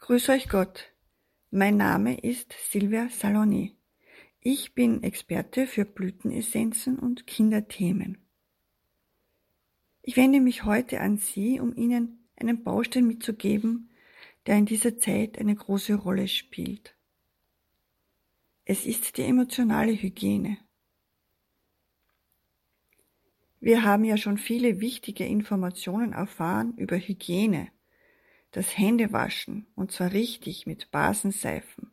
Grüß euch Gott. Mein Name ist Silvia Saloni. Ich bin Experte für Blütenessenzen und Kinderthemen. Ich wende mich heute an Sie, um Ihnen einen Baustein mitzugeben, der in dieser Zeit eine große Rolle spielt. Es ist die emotionale Hygiene. Wir haben ja schon viele wichtige Informationen erfahren über Hygiene das Händewaschen, und zwar richtig mit Basenseifen,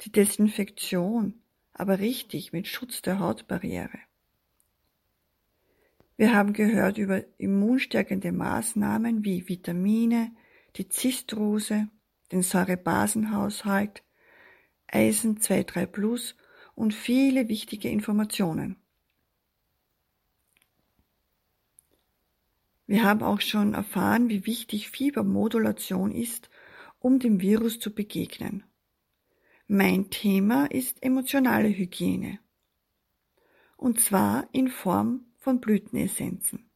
die Desinfektion, aber richtig mit Schutz der Hautbarriere. Wir haben gehört über immunstärkende Maßnahmen wie Vitamine, die Zistrose, den Säurebasenhaushalt, Eisen 2,3 Plus und viele wichtige Informationen. Wir haben auch schon erfahren, wie wichtig Fiebermodulation ist, um dem Virus zu begegnen. Mein Thema ist emotionale Hygiene. Und zwar in Form von Blütenessenzen.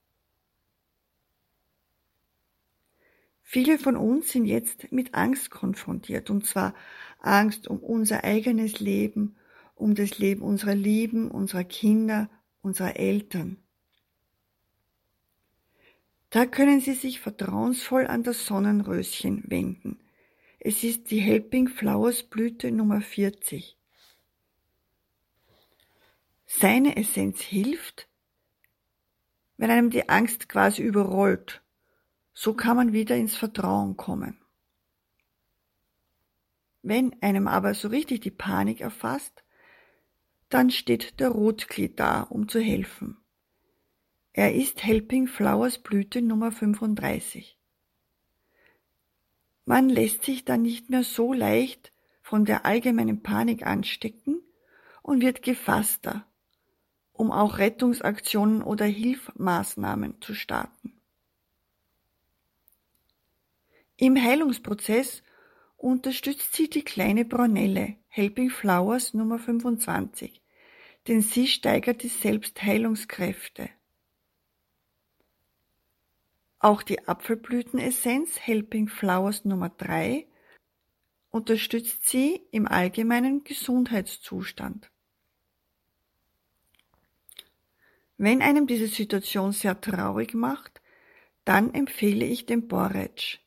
Viele von uns sind jetzt mit Angst konfrontiert, und zwar Angst um unser eigenes Leben, um das Leben unserer Lieben, unserer Kinder, unserer Eltern. Da können Sie sich vertrauensvoll an das Sonnenröschen wenden. Es ist die Helping Flowers Blüte Nummer 40. Seine Essenz hilft, wenn einem die Angst quasi überrollt. So kann man wieder ins Vertrauen kommen. Wenn einem aber so richtig die Panik erfasst, dann steht der Rotklee da, um zu helfen. Er ist Helping Flowers Blüte Nummer 35. Man lässt sich dann nicht mehr so leicht von der allgemeinen Panik anstecken und wird gefasster, um auch Rettungsaktionen oder Hilfmaßnahmen zu starten. Im Heilungsprozess unterstützt sie die kleine Braunelle Helping Flowers Nummer 25, denn sie steigert die Selbstheilungskräfte. Auch die Apfelblütenessenz Helping Flowers Nummer 3 unterstützt sie im allgemeinen Gesundheitszustand. Wenn einem diese Situation sehr traurig macht, dann empfehle ich den Borage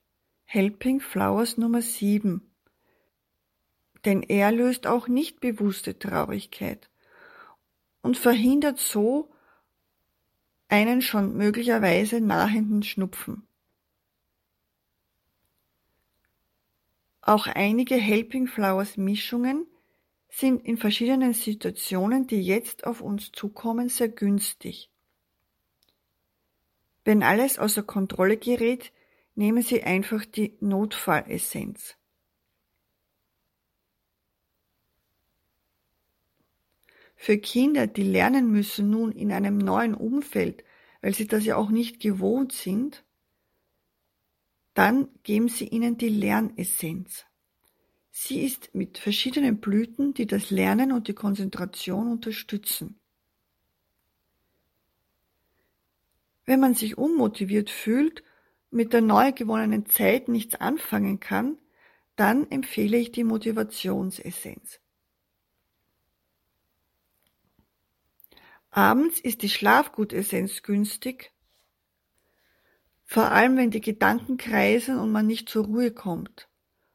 Helping Flowers Nummer 7, denn er löst auch nicht bewusste Traurigkeit und verhindert so einen schon möglicherweise nahenden Schnupfen. Auch einige Helping Flowers Mischungen sind in verschiedenen Situationen, die jetzt auf uns zukommen, sehr günstig. Wenn alles außer Kontrolle gerät, nehmen Sie einfach die Notfallessenz. Für Kinder, die lernen müssen nun in einem neuen Umfeld, weil sie das ja auch nicht gewohnt sind, dann geben Sie ihnen die Lernessenz. Sie ist mit verschiedenen Blüten, die das Lernen und die Konzentration unterstützen. Wenn man sich unmotiviert fühlt, mit der neu gewonnenen Zeit nichts anfangen kann, dann empfehle ich die Motivationsessenz. Abends ist die Schlafgutessenz günstig, vor allem wenn die Gedanken kreisen und man nicht zur Ruhe kommt,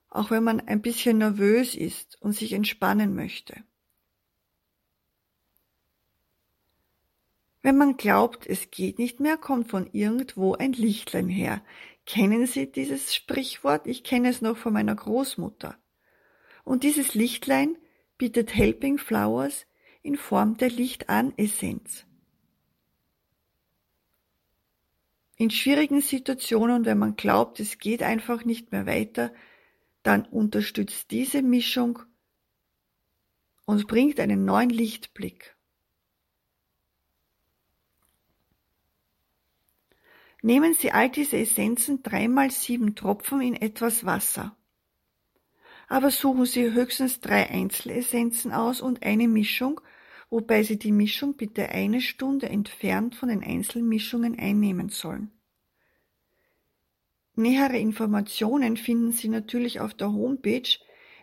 auch wenn man ein bisschen nervös ist und sich entspannen möchte. Wenn man glaubt, es geht nicht mehr, kommt von irgendwo ein Lichtlein her. Kennen Sie dieses Sprichwort? Ich kenne es noch von meiner Großmutter. Und dieses Lichtlein bietet Helping Flowers in Form der Licht-an-Essenz. In schwierigen Situationen, wenn man glaubt, es geht einfach nicht mehr weiter, dann unterstützt diese Mischung und bringt einen neuen Lichtblick. Nehmen Sie all diese Essenzen dreimal sieben Tropfen in etwas Wasser. Aber suchen Sie höchstens drei Einzelessenzen aus und eine Mischung, wobei Sie die Mischung bitte eine Stunde entfernt von den Einzelmischungen einnehmen sollen. Nähere Informationen finden Sie natürlich auf der Homepage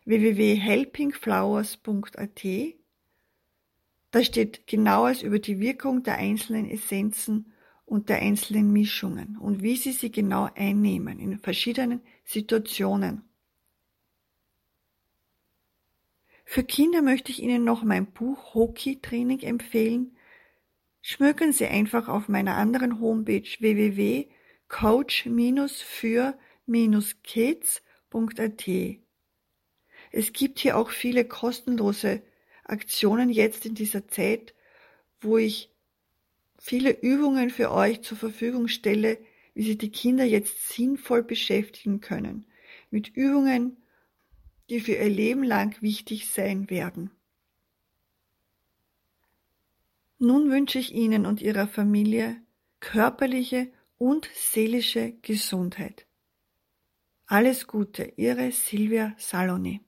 www.helpingflowers.at. Da steht genaues über die Wirkung der einzelnen Essenzen und der einzelnen Mischungen und wie Sie sie genau einnehmen in verschiedenen Situationen. Für Kinder möchte ich Ihnen noch mein Buch Hoki Training empfehlen. Schmökern Sie einfach auf meiner anderen Homepage www.coach-für-kids.at. Es gibt hier auch viele kostenlose Aktionen jetzt in dieser Zeit, wo ich viele Übungen für euch zur Verfügung stelle, wie Sie die Kinder jetzt sinnvoll beschäftigen können. Mit Übungen, die für ihr Leben lang wichtig sein werden. Nun wünsche ich Ihnen und Ihrer Familie körperliche und seelische Gesundheit. Alles Gute, Ihre Silvia Saloni.